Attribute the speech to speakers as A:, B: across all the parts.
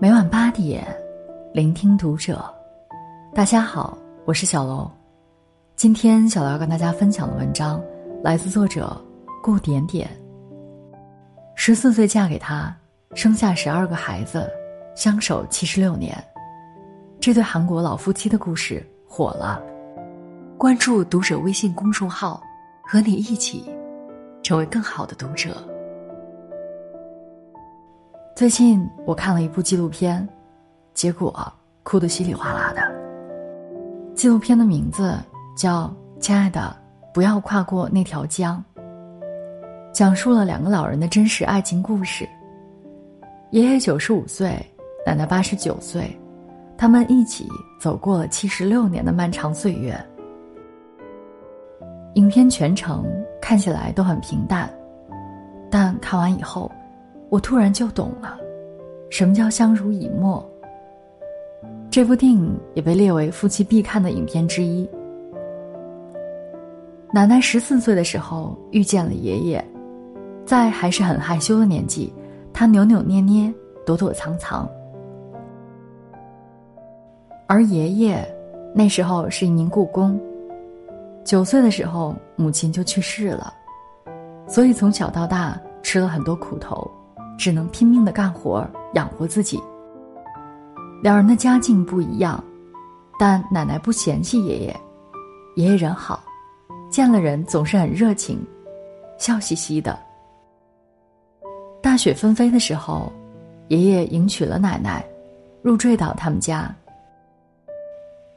A: 每晚八点，聆听读者。大家好，我是小楼。今天小楼要跟大家分享的文章来自作者顾点点。十四岁嫁给他，生下十二个孩子，相守七十六年。这对韩国老夫妻的故事火了。关注读者微信公众号，和你一起成为更好的读者。最近我看了一部纪录片，结果哭得稀里哗啦的。纪录片的名字叫《亲爱的，不要跨过那条江》，讲述了两个老人的真实爱情故事。爷爷九十五岁，奶奶八十九岁，他们一起走过了七十六年的漫长岁月。影片全程看起来都很平淡，但看完以后。我突然就懂了，什么叫相濡以沫。这部电影也被列为夫妻必看的影片之一。奶奶十四岁的时候遇见了爷爷，在还是很害羞的年纪，她扭扭捏捏、躲躲藏藏。而爷爷那时候是一名故宫，九岁的时候母亲就去世了，所以从小到大吃了很多苦头。只能拼命的干活养活自己。两人的家境不一样，但奶奶不嫌弃爷爷，爷爷人好，见了人总是很热情，笑嘻嘻的。大雪纷飞的时候，爷爷迎娶了奶奶，入赘到他们家。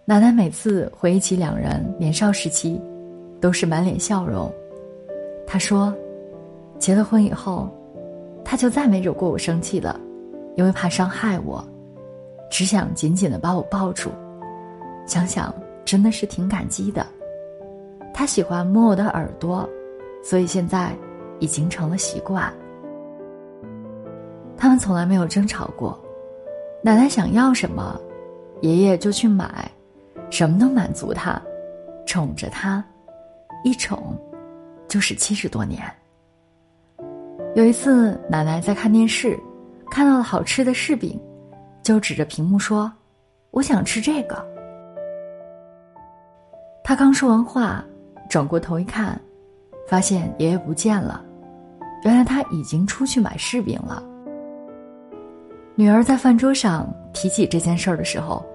A: 奶奶每次回忆起两人年少时期，都是满脸笑容。她说：“结了婚以后。”他就再没惹过我生气了，因为怕伤害我，只想紧紧的把我抱住。想想真的是挺感激的。他喜欢摸我的耳朵，所以现在已经成了习惯。他们从来没有争吵过，奶奶想要什么，爷爷就去买，什么都满足他，宠着他，一宠就是七十多年。有一次，奶奶在看电视，看到了好吃的柿饼，就指着屏幕说：“我想吃这个。”她刚说完话，转过头一看，发现爷爷不见了，原来他已经出去买柿饼了。女儿在饭桌上提起这件事儿的时候，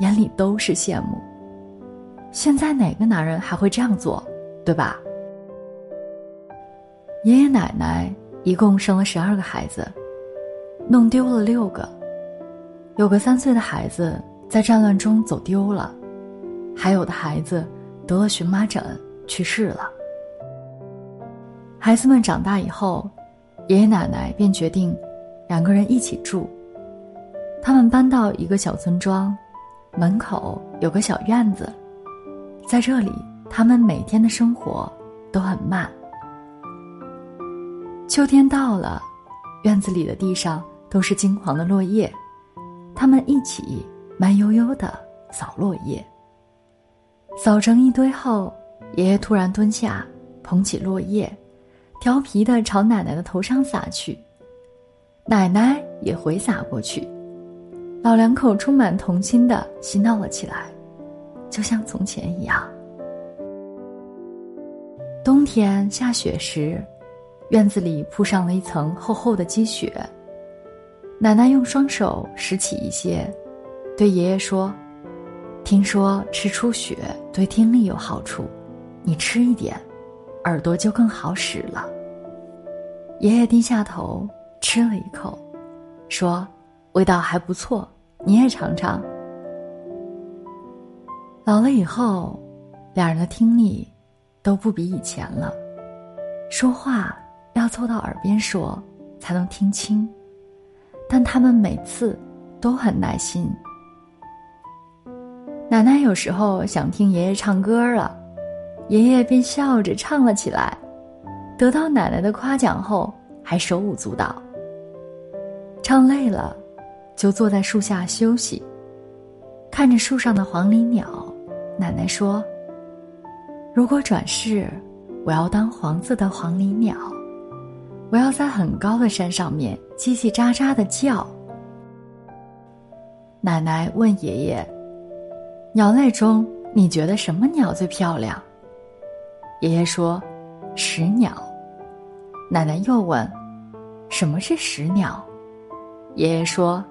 A: 眼里都是羡慕。现在哪个男人还会这样做，对吧？爷爷奶奶。一共生了十二个孩子，弄丢了六个，有个三岁的孩子在战乱中走丢了，还有的孩子得了荨麻疹去世了。孩子们长大以后，爷爷奶奶便决定两个人一起住。他们搬到一个小村庄，门口有个小院子，在这里，他们每天的生活都很慢。秋天到了，院子里的地上都是金黄的落叶，他们一起慢悠悠的扫落叶。扫成一堆后，爷爷突然蹲下，捧起落叶，调皮的朝奶奶的头上撒去，奶奶也回撒过去，老两口充满童心的嬉闹了起来，就像从前一样。冬天下雪时。院子里铺上了一层厚厚的积雪。奶奶用双手拾起一些，对爷爷说：“听说吃初雪对听力有好处，你吃一点，耳朵就更好使了。”爷爷低下头吃了一口，说：“味道还不错，你也尝尝。”老了以后，两人的听力都不比以前了，说话。要凑到耳边说，才能听清。但他们每次都很耐心。奶奶有时候想听爷爷唱歌了，爷爷便笑着唱了起来。得到奶奶的夸奖后，还手舞足蹈。唱累了，就坐在树下休息，看着树上的黄鹂鸟。奶奶说：“如果转世，我要当黄色的黄鹂鸟。”我要在很高的山上面叽叽喳喳的叫。奶奶问爷爷：“鸟类中，你觉得什么鸟最漂亮？”爷爷说：“石鸟。”奶奶又问：“什么是石鸟？”爷爷说：“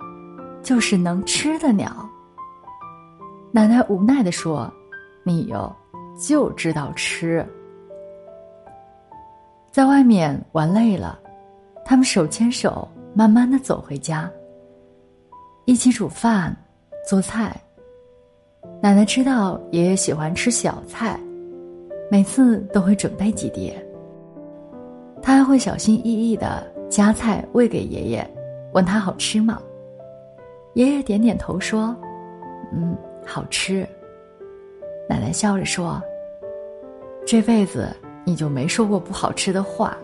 A: 就是能吃的鸟。”奶奶无奈的说：“你哟，就知道吃。”在外面玩累了，他们手牵手慢慢的走回家。一起煮饭、做菜。奶奶知道爷爷喜欢吃小菜，每次都会准备几碟。他还会小心翼翼的夹菜喂给爷爷，问他好吃吗？爷爷点点头说：“嗯，好吃。”奶奶笑着说：“这辈子你就没说过不好吃的话，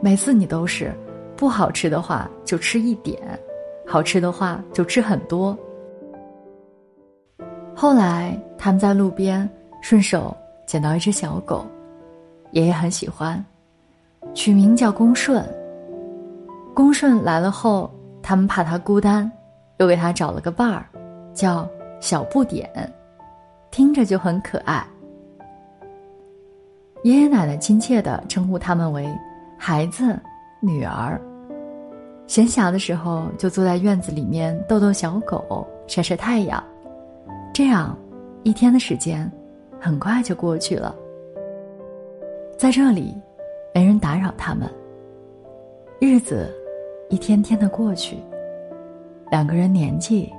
A: 每次你都是不好吃的话就吃一点。”好吃的话就吃很多。后来他们在路边顺手捡到一只小狗，爷爷很喜欢，取名叫公顺。公顺来了后，他们怕它孤单，又给它找了个伴儿，叫小不点，听着就很可爱。爷爷奶奶亲切的称呼他们为孩子、女儿。闲暇的时候，就坐在院子里面逗逗小狗，晒晒太阳。这样，一天的时间很快就过去了。在这里，没人打扰他们。日子一天天的过去，两个人年纪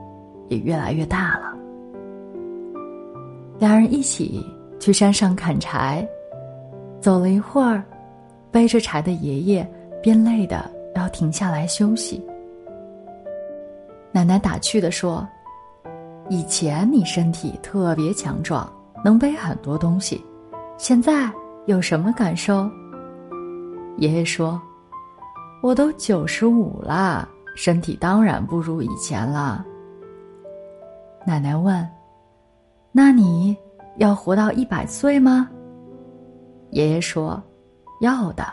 A: 也越来越大了。两人一起去山上砍柴，走了一会儿，背着柴的爷爷边累的。要停下来休息。奶奶打趣的说：“以前你身体特别强壮，能背很多东西，现在有什么感受？”爷爷说：“我都九十五了，身体当然不如以前了。”奶奶问：“那你要活到一百岁吗？”爷爷说：“要的。”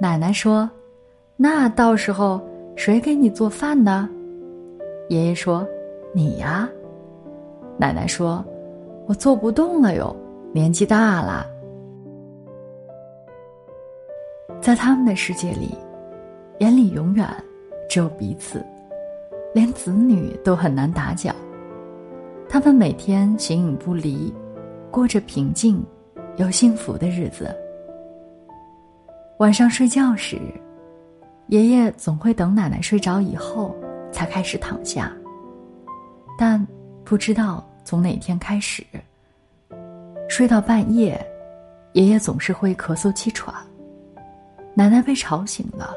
A: 奶奶说。那到时候谁给你做饭呢？爷爷说：“你呀。”奶奶说：“我做不动了哟，年纪大了。”在他们的世界里，眼里永远只有彼此，连子女都很难打搅。他们每天形影不离，过着平静有幸福的日子。晚上睡觉时。爷爷总会等奶奶睡着以后才开始躺下，但不知道从哪天开始，睡到半夜，爷爷总是会咳嗽气喘。奶奶被吵醒了，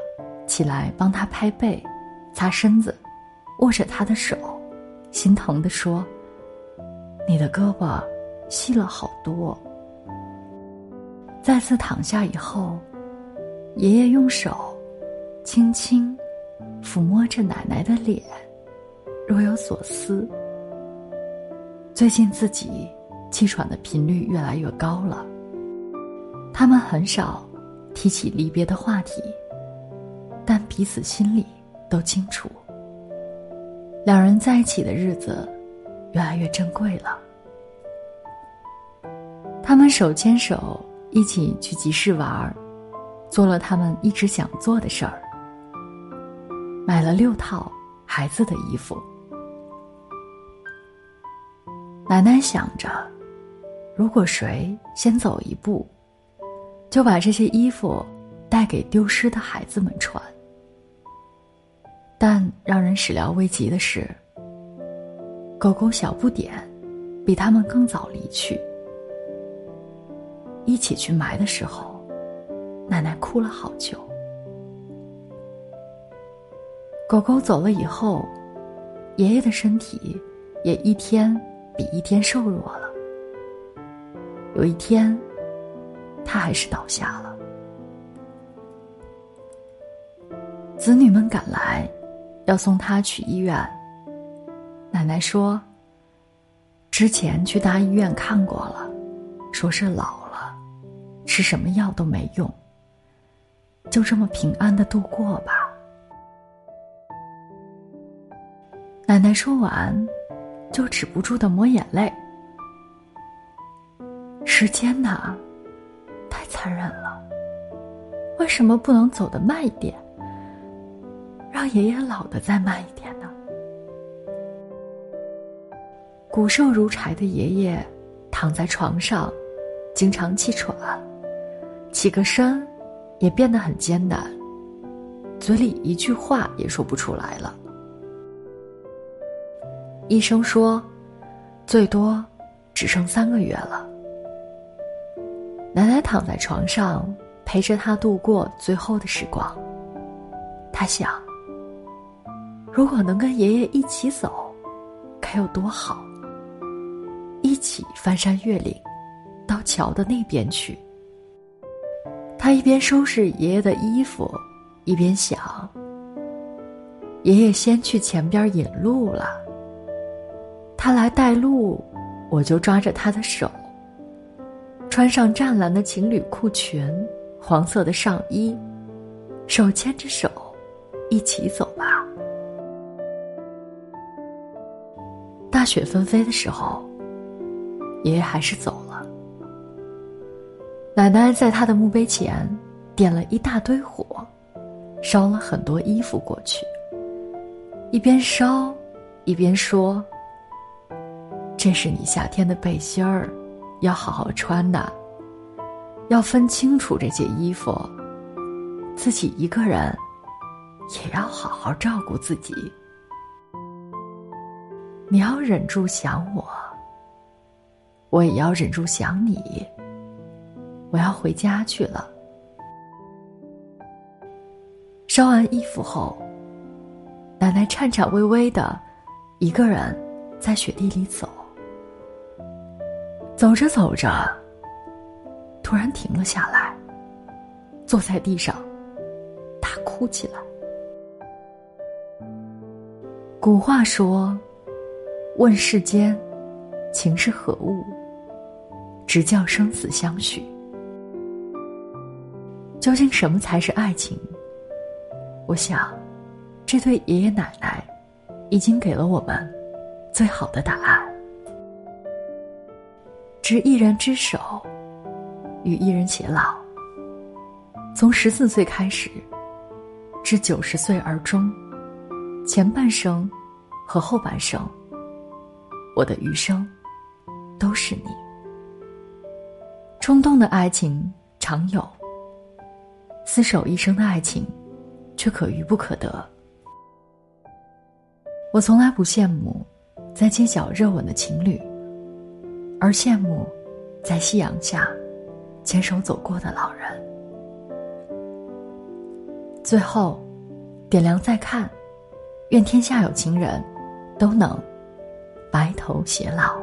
A: 起来帮他拍背、擦身子，握着他的手，心疼的说：“你的胳膊细了好多。”再次躺下以后，爷爷用手。轻轻抚摸着奶奶的脸，若有所思。最近自己气喘的频率越来越高了。他们很少提起离别的话题，但彼此心里都清楚，两人在一起的日子越来越珍贵了。他们手牵手一起去集市玩儿，做了他们一直想做的事儿。买了六套孩子的衣服。奶奶想着，如果谁先走一步，就把这些衣服带给丢失的孩子们穿。但让人始料未及的是，狗狗小不点比他们更早离去。一起去埋的时候，奶奶哭了好久。狗狗走了以后，爷爷的身体也一天比一天瘦弱了。有一天，他还是倒下了。子女们赶来，要送他去医院。奶奶说：“之前去大医院看过了，说是老，吃什么药都没用，就这么平安的度过吧。”奶奶说完，就止不住的抹眼泪。时间呐，太残忍了。为什么不能走得慢一点，让爷爷老的再慢一点呢？骨瘦如柴的爷爷躺在床上，经常气喘，起个身也变得很艰难，嘴里一句话也说不出来了。医生说，最多只剩三个月了。奶奶躺在床上，陪着他度过最后的时光。他想，如果能跟爷爷一起走，该有多好。一起翻山越岭，到桥的那边去。一边收拾爷爷的衣服，一边想：爷爷先去前边引路了。他来带路，我就抓着他的手，穿上湛蓝的情侣裤裙，黄色的上衣，手牵着手，一起走吧。大雪纷飞的时候，爷爷还是走了。奶奶在他的墓碑前点了一大堆火，烧了很多衣服过去，一边烧，一边说。这是你夏天的背心儿，要好好穿的。要分清楚这件衣服，自己一个人也要好好照顾自己。你要忍住想我，我也要忍住想你。我要回家去了。烧完衣服后，奶奶颤颤巍巍的，一个人在雪地里走。走着走着，突然停了下来，坐在地上，大哭起来。古话说：“问世间情是何物，直教生死相许。”究竟什么才是爱情？我想，这对爷爷奶奶已经给了我们最好的答案。执一人之手，与一人偕老。从十四岁开始，至九十岁而终，前半生和后半生，我的余生都是你。冲动的爱情常有，厮守一生的爱情却可遇不可得。我从来不羡慕在街角热吻的情侣。而羡慕，在夕阳下牵手走过的老人。最后，点亮再看，愿天下有情人，都能白头偕老。